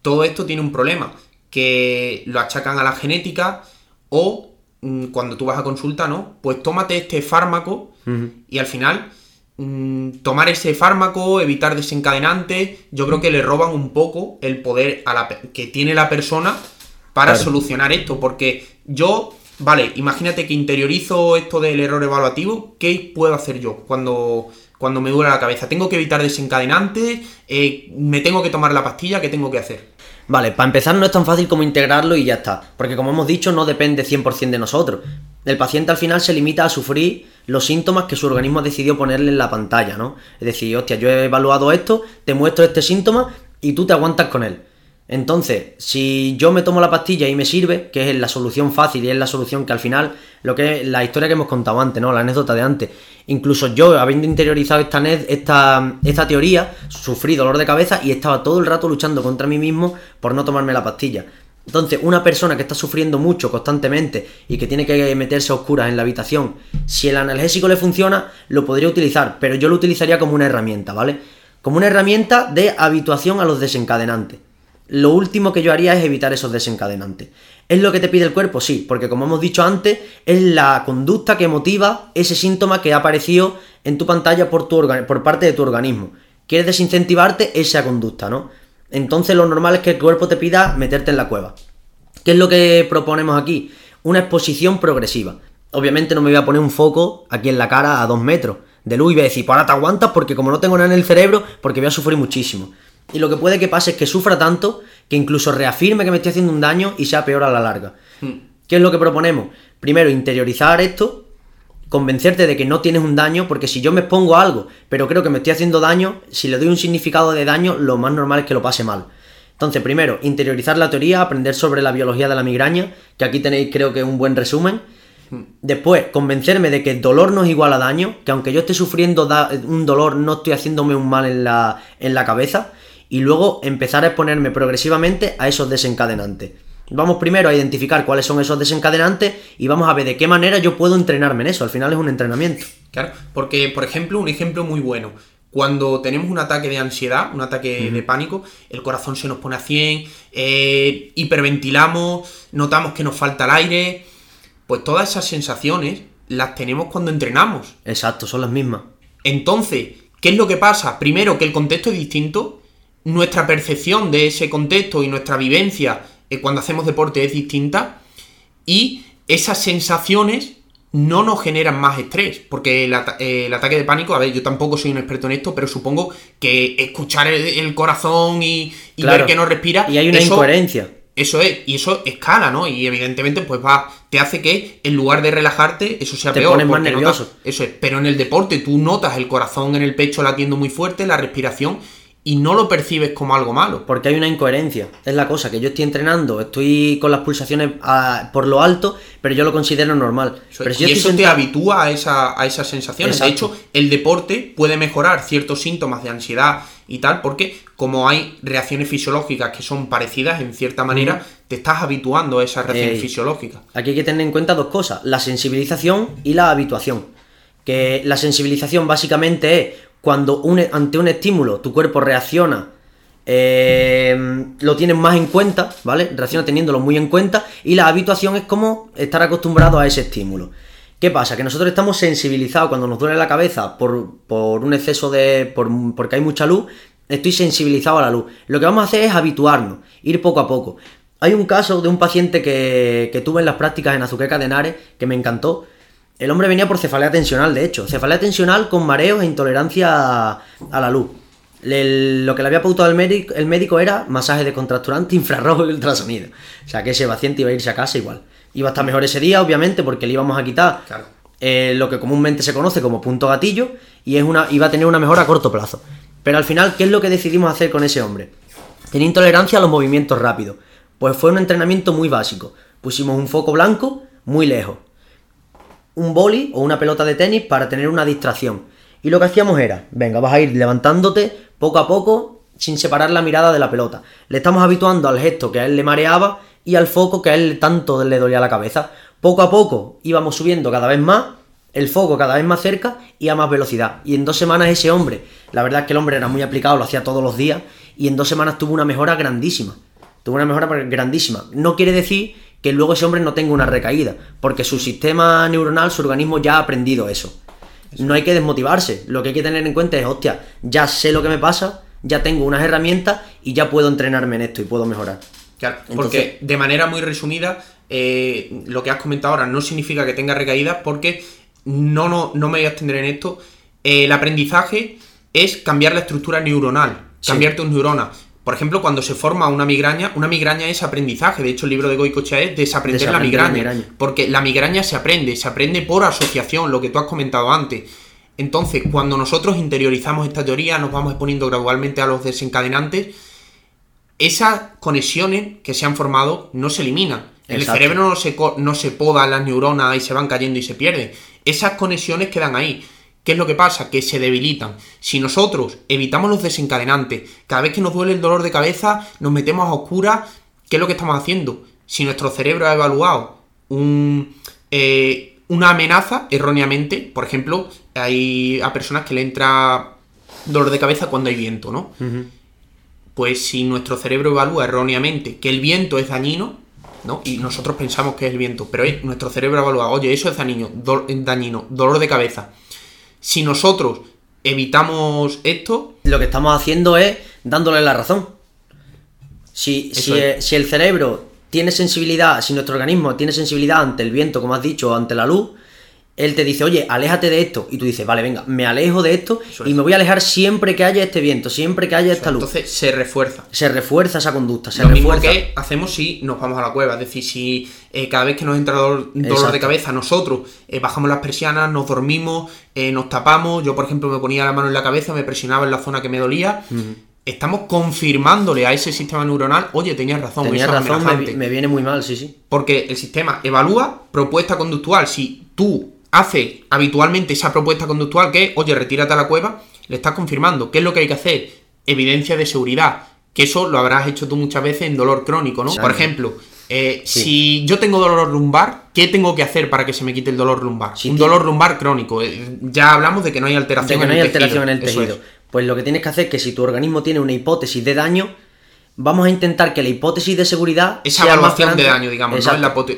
todo esto tiene un problema, que lo achacan a la genética o mm, cuando tú vas a consulta, ¿no? Pues tómate este fármaco y al final tomar ese fármaco, evitar desencadenantes, yo creo que le roban un poco el poder a la, que tiene la persona para solucionar esto, porque yo vale, imagínate que interiorizo esto del error evaluativo, ¿qué puedo hacer yo cuando, cuando me duele la cabeza? ¿Tengo que evitar desencadenantes? Eh, ¿Me tengo que tomar la pastilla? ¿Qué tengo que hacer? Vale, para empezar no es tan fácil como integrarlo y ya está, porque como hemos dicho no depende 100% de nosotros. El paciente al final se limita a sufrir los síntomas que su organismo ha decidido ponerle en la pantalla, ¿no? Es decir, hostia, yo he evaluado esto, te muestro este síntoma y tú te aguantas con él. Entonces, si yo me tomo la pastilla y me sirve, que es la solución fácil y es la solución que al final, lo que es la historia que hemos contado antes, ¿no? La anécdota de antes. Incluso yo, habiendo interiorizado esta, esta, esta teoría, sufrí dolor de cabeza y estaba todo el rato luchando contra mí mismo por no tomarme la pastilla. Entonces, una persona que está sufriendo mucho constantemente y que tiene que meterse a oscuras en la habitación, si el analgésico le funciona, lo podría utilizar, pero yo lo utilizaría como una herramienta, ¿vale? Como una herramienta de habituación a los desencadenantes lo último que yo haría es evitar esos desencadenantes. ¿Es lo que te pide el cuerpo? Sí, porque como hemos dicho antes, es la conducta que motiva ese síntoma que ha aparecido en tu pantalla por, tu por parte de tu organismo. Quieres desincentivarte esa conducta, ¿no? Entonces lo normal es que el cuerpo te pida meterte en la cueva. ¿Qué es lo que proponemos aquí? Una exposición progresiva. Obviamente no me voy a poner un foco aquí en la cara a dos metros de luz y voy a decir, pues ahora te aguantas porque como no tengo nada en el cerebro, porque voy a sufrir muchísimo. Y lo que puede que pase es que sufra tanto que incluso reafirme que me estoy haciendo un daño y sea peor a la larga. Hmm. ¿Qué es lo que proponemos? Primero, interiorizar esto, convencerte de que no tienes un daño, porque si yo me expongo a algo, pero creo que me estoy haciendo daño, si le doy un significado de daño, lo más normal es que lo pase mal. Entonces, primero, interiorizar la teoría, aprender sobre la biología de la migraña, que aquí tenéis creo que un buen resumen. Después, convencerme de que dolor no es igual a daño, que aunque yo esté sufriendo un dolor, no estoy haciéndome un mal en la, en la cabeza y luego empezar a exponerme progresivamente a esos desencadenantes. Vamos primero a identificar cuáles son esos desencadenantes y vamos a ver de qué manera yo puedo entrenarme en eso. Al final es un entrenamiento. Claro, porque, por ejemplo, un ejemplo muy bueno. Cuando tenemos un ataque de ansiedad, un ataque de pánico, el corazón se nos pone a 100, eh, hiperventilamos, notamos que nos falta el aire. Pues todas esas sensaciones las tenemos cuando entrenamos. Exacto, son las mismas. Entonces, ¿qué es lo que pasa? Primero, que el contexto es distinto nuestra percepción de ese contexto y nuestra vivencia cuando hacemos deporte es distinta y esas sensaciones no nos generan más estrés, porque el, ataque de pánico, a ver, yo tampoco soy un experto en esto, pero supongo que escuchar el, corazón y, ver que no respira... Y hay una incoherencia. Eso es, y eso escala, ¿no? Y evidentemente, pues va, te hace que en lugar de relajarte, eso sea te peor. Pones más nervioso. eso es, pero en el deporte tú notas el corazón en el pecho latiendo muy fuerte, la respiración, y no lo percibes como algo malo. Porque hay una incoherencia. Es la cosa, que yo estoy entrenando, estoy con las pulsaciones por lo alto, pero yo lo considero normal. pero y eso te habitúa a, esa, a esas sensaciones. De hecho, el deporte puede mejorar ciertos síntomas de ansiedad y tal, porque como hay reacciones fisiológicas que son parecidas en cierta manera, te estás habituando a esas reacciones fisiológicas. Aquí hay que tener en cuenta dos cosas, la sensibilización y la habituación. Que la sensibilización básicamente es cuando ante un estímulo tu cuerpo reacciona, eh, lo tienes más en cuenta, ¿vale? Reacciona teniéndolo muy en cuenta y la habituación es como estar acostumbrado a ese estímulo. ¿Qué pasa? Que nosotros estamos sensibilizados cuando nos duele la cabeza por, un exceso de... Por, porque hay mucha luz, estoy sensibilizado a la luz. Lo que vamos a hacer es habituarnos, ir poco a poco. Hay un caso de un paciente que, que tuve en las prácticas en Azuqueca de Henares que me encantó, el hombre venía por cefalea tensional, de hecho. Cefalea tensional con mareos e intolerancia a, la luz. lo que le había pautado el médico, el médico era masaje de contracturante, infrarrojo y ultrasonido. O sea que ese paciente iba a irse a casa igual. Iba a estar mejor ese día, obviamente, porque le íbamos a quitar eh, lo que comúnmente se conoce como punto gatillo y es una, iba a tener una mejora a corto plazo. Pero al final, ¿qué es lo que decidimos hacer con ese hombre? Tenía intolerancia a los movimientos rápidos. Pues fue un entrenamiento muy básico. Pusimos un foco blanco muy lejos. Un boli o una pelota de tenis para tener una distracción. Y lo que hacíamos era, venga, vas a ir levantándote poco a poco sin separar la mirada de la pelota. Le estamos habituando al gesto que a él le mareaba y al foco que a él tanto le dolía la cabeza. Poco a poco íbamos subiendo cada vez más, el foco cada vez más cerca y a más velocidad. Y en dos semanas ese hombre, la verdad es que el hombre era muy aplicado, lo hacía todos los días, y en dos semanas tuvo una mejora grandísima. Tuvo una mejora grandísima. No quiere decir que luego ese hombre no tenga una recaída, porque su sistema neuronal, su organismo ya ha aprendido eso. No hay que desmotivarse, lo que hay que tener en cuenta es, hostia, ya sé lo que me pasa, ya tengo unas herramientas y ya puedo entrenarme en esto y puedo mejorar. Claro, porque de manera muy resumida, eh, lo que has comentado ahora no significa que tenga recaídas porque no, no, no me voy a extender en esto. el aprendizaje es cambiar la estructura neuronal, cambiar tus neuronas. Por ejemplo, cuando se forma una migraña, una migraña es aprendizaje. De hecho, el libro de Goicochea es desaprender, la, migraña, Porque la migraña se aprende, se aprende por asociación, lo que tú has comentado antes. Entonces, cuando nosotros interiorizamos esta teoría, nos vamos exponiendo gradualmente a los desencadenantes, esas conexiones que se han formado no se eliminan. El cerebro no se, no se podan las neuronas y se van cayendo y se pierden. Esas conexiones quedan ahí. ¿Qué es lo que pasa? Que se debilitan. Si nosotros evitamos los desencadenantes, cada vez que nos duele el dolor de cabeza, nos metemos a oscuras, ¿qué es lo que estamos haciendo? Si nuestro cerebro ha evaluado eh, una amenaza erróneamente, por ejemplo, hay a personas que le entra dolor de cabeza cuando hay viento, ¿no? Pues si nuestro cerebro evalúa erróneamente que el viento es dañino, ¿no? Y nosotros pensamos que es el viento, pero nuestro cerebro evalúa, oye, eso es dañino, dañino, dolor de cabeza si nosotros evitamos esto... Lo que estamos haciendo es dándole la razón. Si, si, si, el cerebro tiene sensibilidad, si nuestro organismo tiene sensibilidad ante el viento, como has dicho, o ante la luz, él te dice, oye, aléjate de esto. Y tú dices, vale, venga, me alejo de esto y me voy a alejar siempre que haya este viento, siempre que haya esta luz. Entonces se refuerza. Se refuerza esa conducta. Se Lo refuerza. mismo que hacemos si nos vamos a la cueva. Es decir, si eh, cada vez que nos entra dolor, de cabeza, nosotros eh, bajamos las persianas, nos dormimos, eh, nos tapamos. Yo, por ejemplo, me ponía la mano en la cabeza, me presionaba en la zona que me dolía. Estamos confirmándole a ese sistema neuronal, oye, tenías razón. Tenías razón, me, me viene muy mal, sí, sí. Porque el sistema evalúa propuesta conductual. Si tú hace habitualmente esa propuesta conductual que, oye, retírate a la cueva, le estás confirmando. ¿Qué es lo que hay que hacer? Evidencia de seguridad. Que eso lo habrás hecho tú muchas veces en dolor crónico, ¿no? Por ejemplo, eh, si yo tengo dolor lumbar, ¿qué tengo que hacer para que se me quite el dolor lumbar? Un dolor lumbar crónico. Eh, ya hablamos de que no hay alteración, de que no hay alteración en el tejido. Pues lo que tienes que hacer es que si tu organismo tiene una hipótesis de daño, vamos a intentar que la hipótesis de seguridad. Esa evaluación de daño, digamos, ¿no?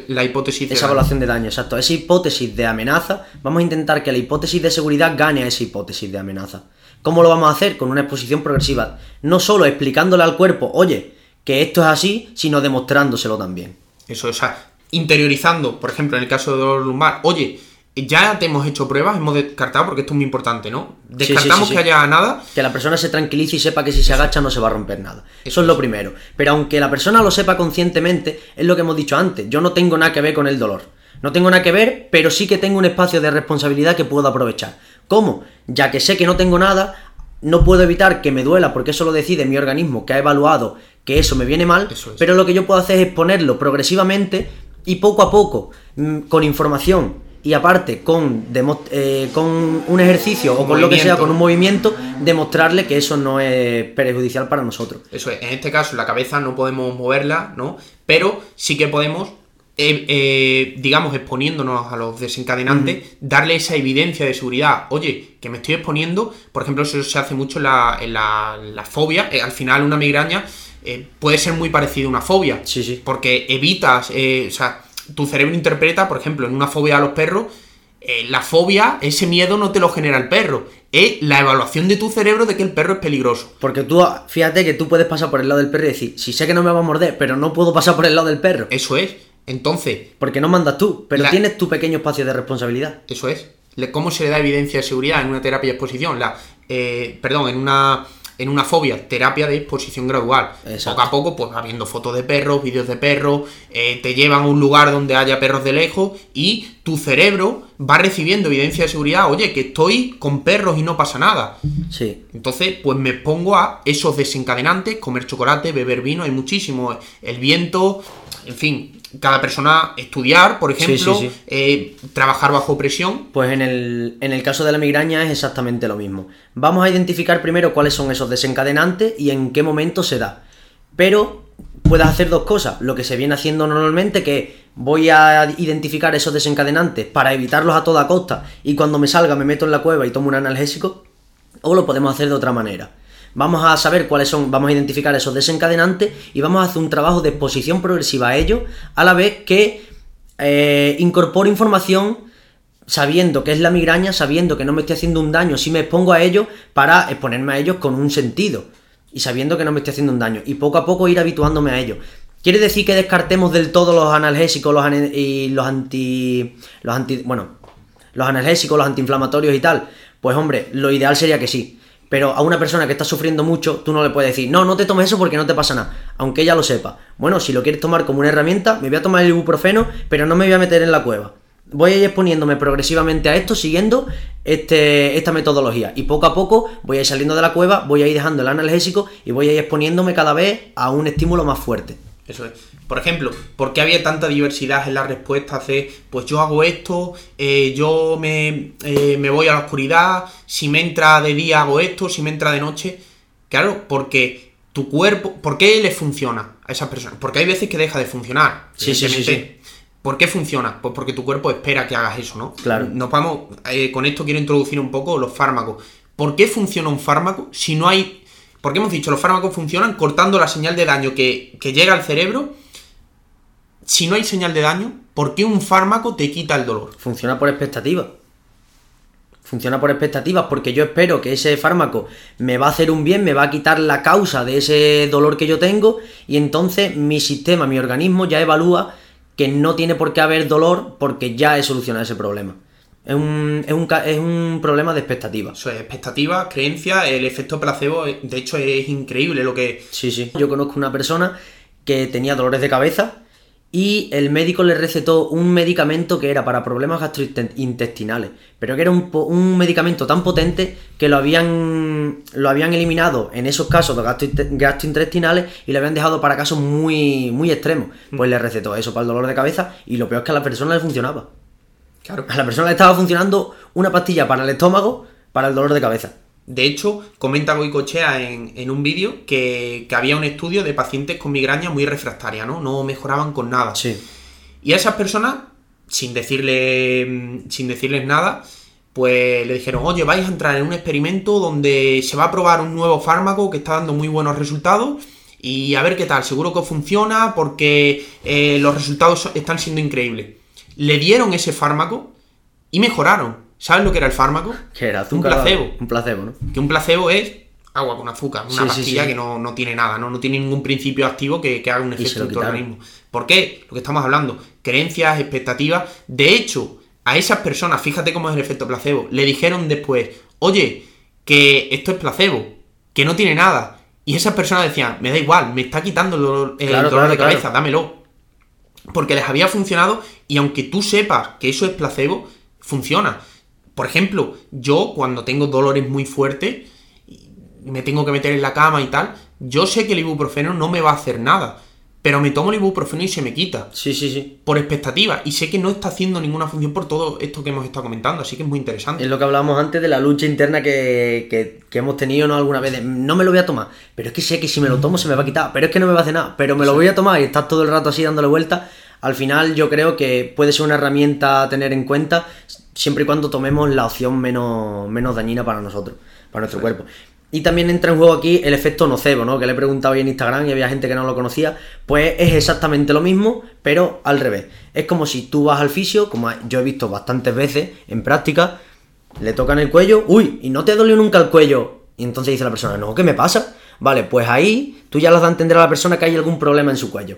la, hipótesis de Esa evaluación de daño, exacto. Esa hipótesis de amenaza, vamos a intentar que la hipótesis de seguridad gane a esa hipótesis de amenaza. ¿Cómo lo vamos a hacer? Con una exposición progresiva. No solo explicándole al cuerpo, oye, que esto es así, sino demostrándoselo también. Eso, o sea, interiorizando, por ejemplo, en el caso de dolor lumbar, oye, ya te hemos hecho pruebas, hemos descartado, porque esto es muy importante, ¿no? Descartamos que haya nada. Que la persona se tranquilice y sepa que si se agacha no se va a romper nada. Eso es lo primero. Pero aunque la persona lo sepa conscientemente, es lo que hemos dicho antes. Yo no tengo nada que ver con el dolor. No tengo nada que ver, pero sí que tengo un espacio de responsabilidad que puedo aprovechar. ¿Cómo? Ya que sé que no tengo nada, no puedo evitar que me duela porque eso lo decide mi organismo que ha evaluado que eso me viene mal, pero lo que yo puedo hacer es ponerlo progresivamente y poco a poco, mm, con información y aparte con, eh, con un ejercicio o con lo que sea, con un movimiento, demostrarle que eso no es perjudicial para nosotros. Eso es, en este caso la cabeza no podemos moverla, ¿no? Pero sí que podemos, eh, eh, digamos, exponiéndonos a los desencadenantes, darle esa evidencia de seguridad. Oye, que me estoy exponiendo, por ejemplo, eso se hace mucho en la, la, fobia, al final una migraña puede ser muy parecida a una fobia. Sí, sí. Porque evitas, o sea, tu cerebro interpreta, por ejemplo, en una fobia a los perros, eh, la fobia, ese miedo no te lo genera el perro. Es la evaluación de tu cerebro de que el perro es peligroso. Porque tú, fíjate que tú puedes pasar por el lado del perro y decir, si sé que no me va a morder, pero no puedo pasar por el lado del perro. Eso es. Entonces. Porque no mandas tú, pero tienes tu pequeño espacio de responsabilidad. Eso es. ¿Cómo se le da evidencia de seguridad en una terapia de exposición? La, eh, perdón, en una en una fobia, terapia de exposición gradual. Poco a poco, pues va viendo fotos de perros, vídeos de perros, eh, te llevan a un lugar donde haya perros de lejos y tu cerebro va recibiendo evidencia de seguridad, oye, que estoy con perros y no pasa nada. Sí. Entonces, pues me pongo a esos desencadenantes, comer chocolate, beber vino, hay muchísimo, el viento, en fin, cada persona estudiar, por ejemplo, sí, sí. eh, trabajar bajo presión. Pues en el, en el caso de la migraña es exactamente lo mismo. Vamos a identificar primero cuáles son esos desencadenantes y en qué momento se da. Pero puedes hacer dos cosas. Lo que se viene haciendo normalmente, que voy a identificar esos desencadenantes para evitarlos a toda costa y cuando me salga me meto en la cueva y tomo un analgésico. O lo podemos hacer de otra manera. Vamos a saber cuáles son, vamos a identificar esos desencadenantes y vamos a hacer un trabajo de exposición progresiva a ellos, a la vez que eh, incorporo información sabiendo que es la migraña, sabiendo que no me estoy haciendo un daño si me expongo a ellos, para exponerme a ellos con un sentido y sabiendo que no me estoy haciendo un daño y poco a poco ir habituándome a ellos. ¿Quiere decir que descartemos del todo los analgésicos y los anti. los anti. bueno, los analgésicos, los antiinflamatorios y tal? Pues hombre, lo ideal sería que sí. Pero a una persona que está sufriendo mucho, tú no le puedes decir, no, no te tomes eso porque no te pasa nada, aunque ella lo sepa. Bueno, si lo quieres tomar como una herramienta, me voy a tomar el ibuprofeno, pero no me voy a meter en la cueva. Voy a ir exponiéndome progresivamente a esto siguiendo este, esta metodología. Y poco a poco voy a ir saliendo de la cueva, voy a ir dejando el analgésico y voy a ir exponiéndome cada vez a un estímulo más fuerte. Eso es. Por ejemplo, ¿por qué había tanta diversidad en las respuestas de, pues yo hago esto, eh, yo me, eh, me voy a la oscuridad, si me entra de día hago esto, si me entra de noche? Claro, porque tu cuerpo, ¿por qué le funciona a esas personas? Porque hay veces que deja de funcionar. Sí, sí, sí. ¿Por qué funciona? Pues porque tu cuerpo espera que hagas eso, ¿no? Claro. Nos vamos, eh, con esto quiero introducir un poco los fármacos. ¿Por qué funciona un fármaco si no hay... Porque hemos dicho, los fármacos funcionan cortando la señal de daño que, que llega al cerebro. Si no hay señal de daño, ¿por qué un fármaco te quita el dolor? Funciona por expectativas. Funciona por expectativas porque yo espero que ese fármaco me va a hacer un bien, me va a quitar la causa de ese dolor que yo tengo y entonces mi sistema, mi organismo ya evalúa que no tiene por qué haber dolor porque ya he solucionado ese problema. Es un, es un, es un problema de expectativas. Eso es expectativas, creencias, el efecto placebo, eh, de hecho es increíble lo que... Sí, sí. Yo conozco una persona que tenía dolores de cabeza y el médico le recetó un medicamento que era para problemas gastrointestinales, pero que era un, medicamento tan potente que lo habían, lo habían eliminado en esos casos de gastroint- gastrointestinales y lo habían dejado para casos muy, muy extremos. Pues le recetó eso para el dolor de cabeza y lo peor es que a la persona le funcionaba. Claro. A la persona le estaba funcionando una pastilla para el estómago para el dolor de cabeza. De hecho, comenta Goicochea en, en un vídeo que, que había un estudio de pacientes con migraña muy refractaria, ¿no? No mejoraban con nada. Sí. Y a esas personas, sin decirle, sin decirles nada, pues le dijeron, oye, vais a entrar en un experimento donde se va a probar un nuevo fármaco que está dando muy buenos resultados y a ver qué tal, seguro que funciona porque eh, los resultados están siendo increíbles. Le dieron ese fármaco y mejoraron. ¿Sabes lo que era el fármaco? Que era Un azúcar. placebo. Un placebo, ¿no? Que un placebo es agua con azúcar, una Sí, pastilla sí. que no, no tiene nada, ¿no? no tiene ningún principio activo que, que haga un efecto en tu organismo. ¿Por qué? Lo que estamos hablando, creencias, expectativas. De hecho, a esas personas, fíjate cómo es el efecto placebo, le dijeron después, oye, que esto es placebo, que no tiene nada. Y esas personas decían, me da igual, me está quitando el dolor, el Claro, dolor claro, de cabeza, claro. dámelo. Porque les había funcionado y aunque tú sepas que eso es placebo, funciona. Por ejemplo, yo cuando tengo dolores muy fuertes, y me tengo que meter en la cama y tal, yo sé que el ibuprofeno no me va a hacer nada. Pero me tomo el ibuprofeno y se me quita. Sí, sí, sí. Por expectativa. Y sé que no está haciendo ninguna función por todo esto que hemos estado comentando. Así que es muy interesante. Es lo que hablábamos antes de la lucha interna que, que- que hemos tenido ¿no? alguna vez. de, no me lo voy a tomar, pero es que sé que si me lo tomo se me va a quitar, pero es que no me va a hacer nada, pero me lo voy a tomar y estás todo el rato así dándole vueltas. Al final yo creo que puede ser una herramienta a tener en cuenta siempre y cuando tomemos la opción menos, menos dañina para nosotros, para nuestro cuerpo. Y también entra en juego aquí el efecto nocebo, ¿no? Que le he preguntado hoy en Instagram y había gente que no lo conocía. Pues es exactamente lo mismo, pero al revés. Es como si tú vas al fisio, como yo he visto bastantes veces en práctica, le tocan el cuello, uy, y no te dolió nunca el cuello. Y entonces dice la persona, no, ¿qué me pasa? Vale, pues ahí tú ya le das a entender a la persona que hay algún problema en su cuello.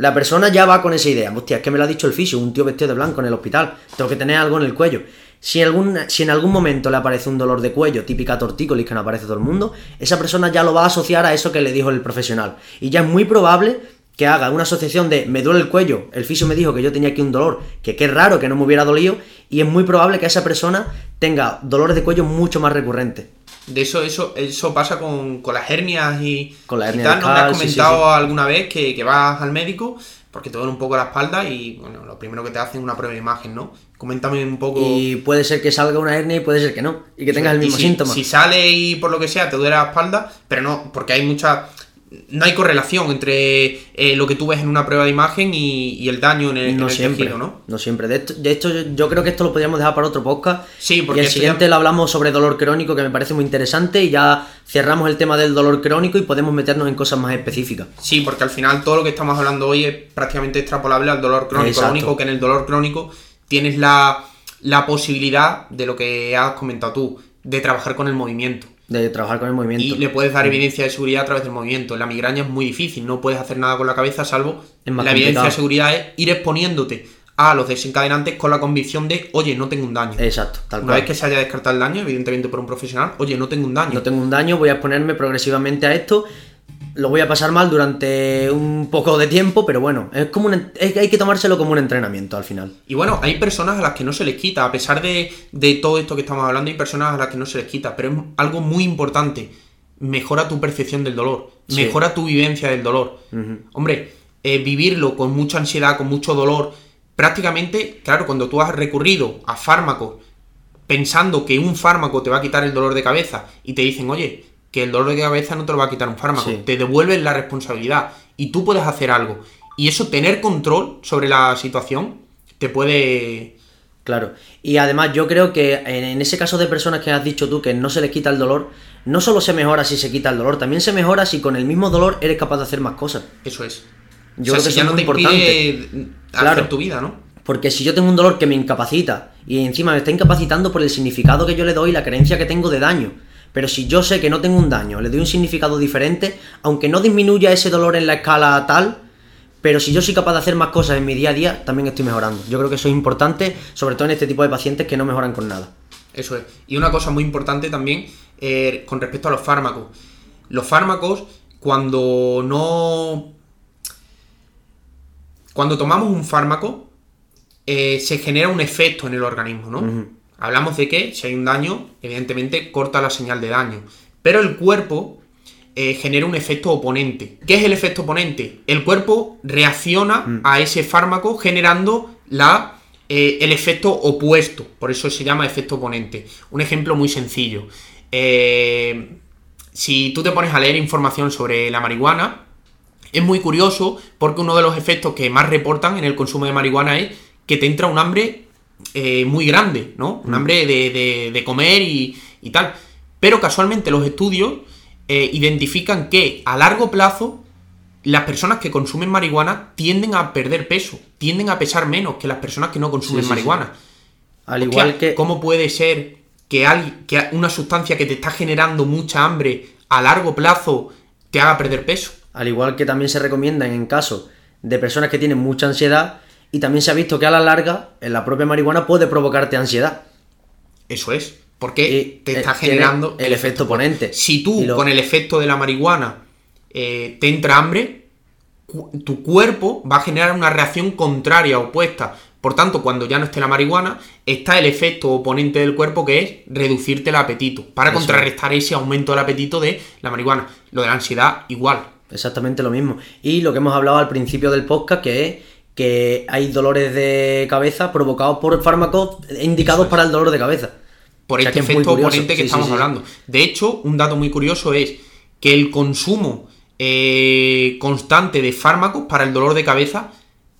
La persona ya va con esa idea, hostia, es que me lo ha dicho el fisio, un tío vestido de blanco en el hospital, tengo que tener algo en el cuello. Si, algún, si en algún momento le aparece un dolor de cuello, típica tortícolis que no aparece todo el mundo, esa persona ya lo va a asociar a eso que le dijo el profesional. Y ya es muy probable que haga una asociación de me duele el cuello, el fisio me dijo que yo tenía aquí un dolor, que qué raro que no me hubiera dolido, y es muy probable que esa persona tenga dolores de cuello mucho más recurrentes. De eso, eso, eso pasa con, con las hernias y, Con la y hernia tal. ¿No me has sí, sí, comentado sí. alguna vez que, que vas al médico porque te duele un poco la espalda y, bueno, lo primero que te hacen es una prueba de imagen, ¿no? Coméntame un poco... Y puede ser que salga una hernia y puede ser que no, y que tengas el Y mismo si, síntoma. Si sale y por lo que sea te duele la espalda, pero no, porque hay mucha... No hay correlación entre eh, lo que tú ves en una prueba de imagen y, y el daño en el, en no el siempre, tejido, ¿no? no siempre. De esto, de esto yo- creo que esto lo podríamos dejar para otro podcast. Sí, porque y el siguiente ya- lo hablamos sobre dolor crónico, que me parece muy interesante, y ya cerramos el tema del dolor crónico y podemos meternos en cosas más específicas. Sí, porque al final todo lo que estamos hablando hoy es prácticamente extrapolable al dolor crónico. Exacto. Lo único que en el dolor crónico tienes la, la posibilidad de lo que has comentado tú, de trabajar con el movimiento. De trabajar con el movimiento. Y le puedes dar evidencia de seguridad a través del movimiento. En la migraña es muy difícil, no puedes hacer nada con la cabeza salvo la evidencia de seguridad es ir exponiéndote a los desencadenantes con la convicción de, oye, no tengo un daño. Exacto, tal Una cual. vez que se haya descartado el daño, evidentemente por un profesional, oye, no tengo un daño. No tengo un daño, voy a exponerme progresivamente a esto. Lo voy a pasar mal durante un poco de tiempo, pero bueno, es como un, es hay que tomárselo como un entrenamiento al final. Y bueno, hay personas a las que no se les quita, a pesar de, de todo esto que estamos hablando, hay personas a las que no se les quita, pero es algo muy importante. Mejora tu percepción del dolor, Sí. mejora tu vivencia del dolor. Hombre, eh, vivirlo con mucha ansiedad, con mucho dolor, prácticamente, claro, cuando tú has recurrido a fármacos pensando que un fármaco te va a quitar el dolor de cabeza y te dicen, oye, que el dolor de cabeza no te lo va a quitar un fármaco, Sí. te devuelven la responsabilidad y tú puedes hacer algo. Y eso, tener control sobre la situación, te puede... Claro. Y además yo creo que en, ese caso de personas que has dicho tú que no se les quita el dolor, no solo se mejora si se quita el dolor, también se mejora si con el mismo dolor eres capaz de hacer más cosas. Eso es. Yo o sea, creo que si eso ya es no muy te importante. impide Claro. hacer tu vida, ¿no? Porque si yo tengo un dolor que me incapacita y encima me está incapacitando por el significado que yo le doy y la creencia que tengo de daño. Pero si yo sé que no tengo un daño, le doy un significado diferente, aunque no disminuya ese dolor en la escala tal, pero si yo soy capaz de hacer más cosas en mi día a día, también estoy mejorando. Yo creo que eso es importante, sobre todo en este tipo de pacientes que no mejoran con nada. Eso es. Y una cosa muy importante también eh, con respecto a los fármacos. Los fármacos, cuando no. Cuando tomamos un fármaco, eh, se genera un efecto en el organismo, ¿no? Hablamos de que si hay un daño, evidentemente corta la señal de daño. Pero el cuerpo eh, genera un efecto oponente. ¿Qué es el efecto oponente? El cuerpo reacciona a ese fármaco generando la, eh, el efecto opuesto. Por eso se llama efecto oponente. Un ejemplo muy sencillo. Eh, si tú te pones a leer información sobre la marihuana, es muy curioso porque uno de los efectos que más reportan en el consumo de marihuana es que te entra un hambre eh, muy grande, ¿no? Un hambre de, de- de comer y, y tal. Pero casualmente los estudios eh, identifican que a largo plazo las personas que consumen marihuana tienden a perder peso, tienden a pesar menos que las personas que no consumen Sí, sí, sí. marihuana. Al Hostia, igual que... ¿Cómo puede ser que, al- que una sustancia que te está generando mucha hambre a largo plazo te haga perder peso? Al igual que también se recomienda en caso de personas que tienen mucha ansiedad y también se ha visto que a la larga en la propia marihuana puede provocarte ansiedad. Eso es. Porque Y, te eh, está tiene generando el efecto oponente. Si tú lo- con el efecto de la marihuana eh, te entra hambre, cu- tu cuerpo va a generar una reacción contraria, opuesta. Por tanto, cuando ya no esté la marihuana, está el efecto oponente del cuerpo que es reducirte el apetito, para Eso. contrarrestar ese aumento del apetito de la marihuana. Lo de la ansiedad, igual. Exactamente lo mismo. Y lo que hemos hablado al principio del podcast, que es que hay dolores de cabeza provocados por fármacos indicados para el dolor de cabeza. por O sea, este que efecto oponente que Sí, estamos sí. hablando. De hecho, un dato muy curioso es que el consumo eh, constante de fármacos para el dolor de cabeza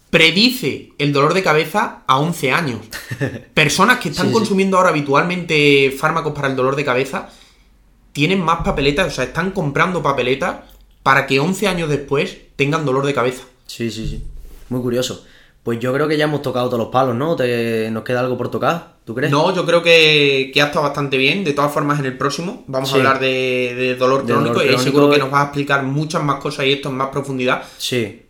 predice el dolor de cabeza a 11 años. Personas que están consumiendo ahora habitualmente fármacos para el dolor de cabeza tienen más papeletas, o sea, están comprando papeletas para que 11 años después tengan dolor de cabeza. Sí, sí, sí. Muy curioso. Pues yo creo que ya hemos tocado todos los palos, ¿no? ¿Te- ¿Nos queda algo por tocar? ¿Tú crees? No, yo creo que, que ha estado bastante bien. De todas formas, en el próximo vamos Sí. a hablar de, de dolor De crónico y seguro que nos vas a explicar muchas más cosas y esto en más profundidad. Sí.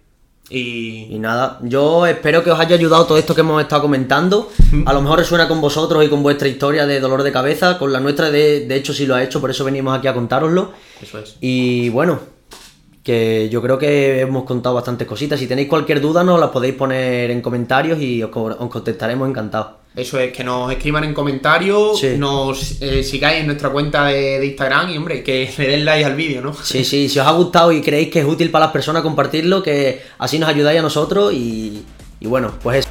Y Y nada, yo espero que os haya ayudado todo esto que hemos estado comentando. A lo mejor resuena con vosotros y con vuestra historia de dolor de cabeza. Con la nuestra, de, de hecho, sí lo ha hecho, por eso venimos aquí a contároslo. eso es. Y bueno, que yo creo que hemos contado bastantes cositas. Si tenéis cualquier duda, nos la podéis poner en comentarios y os, co- os contestaremos encantados. Eso es, que nos escriban en comentarios, Sí. nos eh, sigáis en nuestra cuenta de, de Instagram y, hombre, que le den like al vídeo, ¿no? Sí, sí, si os ha gustado y creéis que es útil para las personas, compartirlo, que así nos ayudáis a nosotros y, y bueno, pues eso.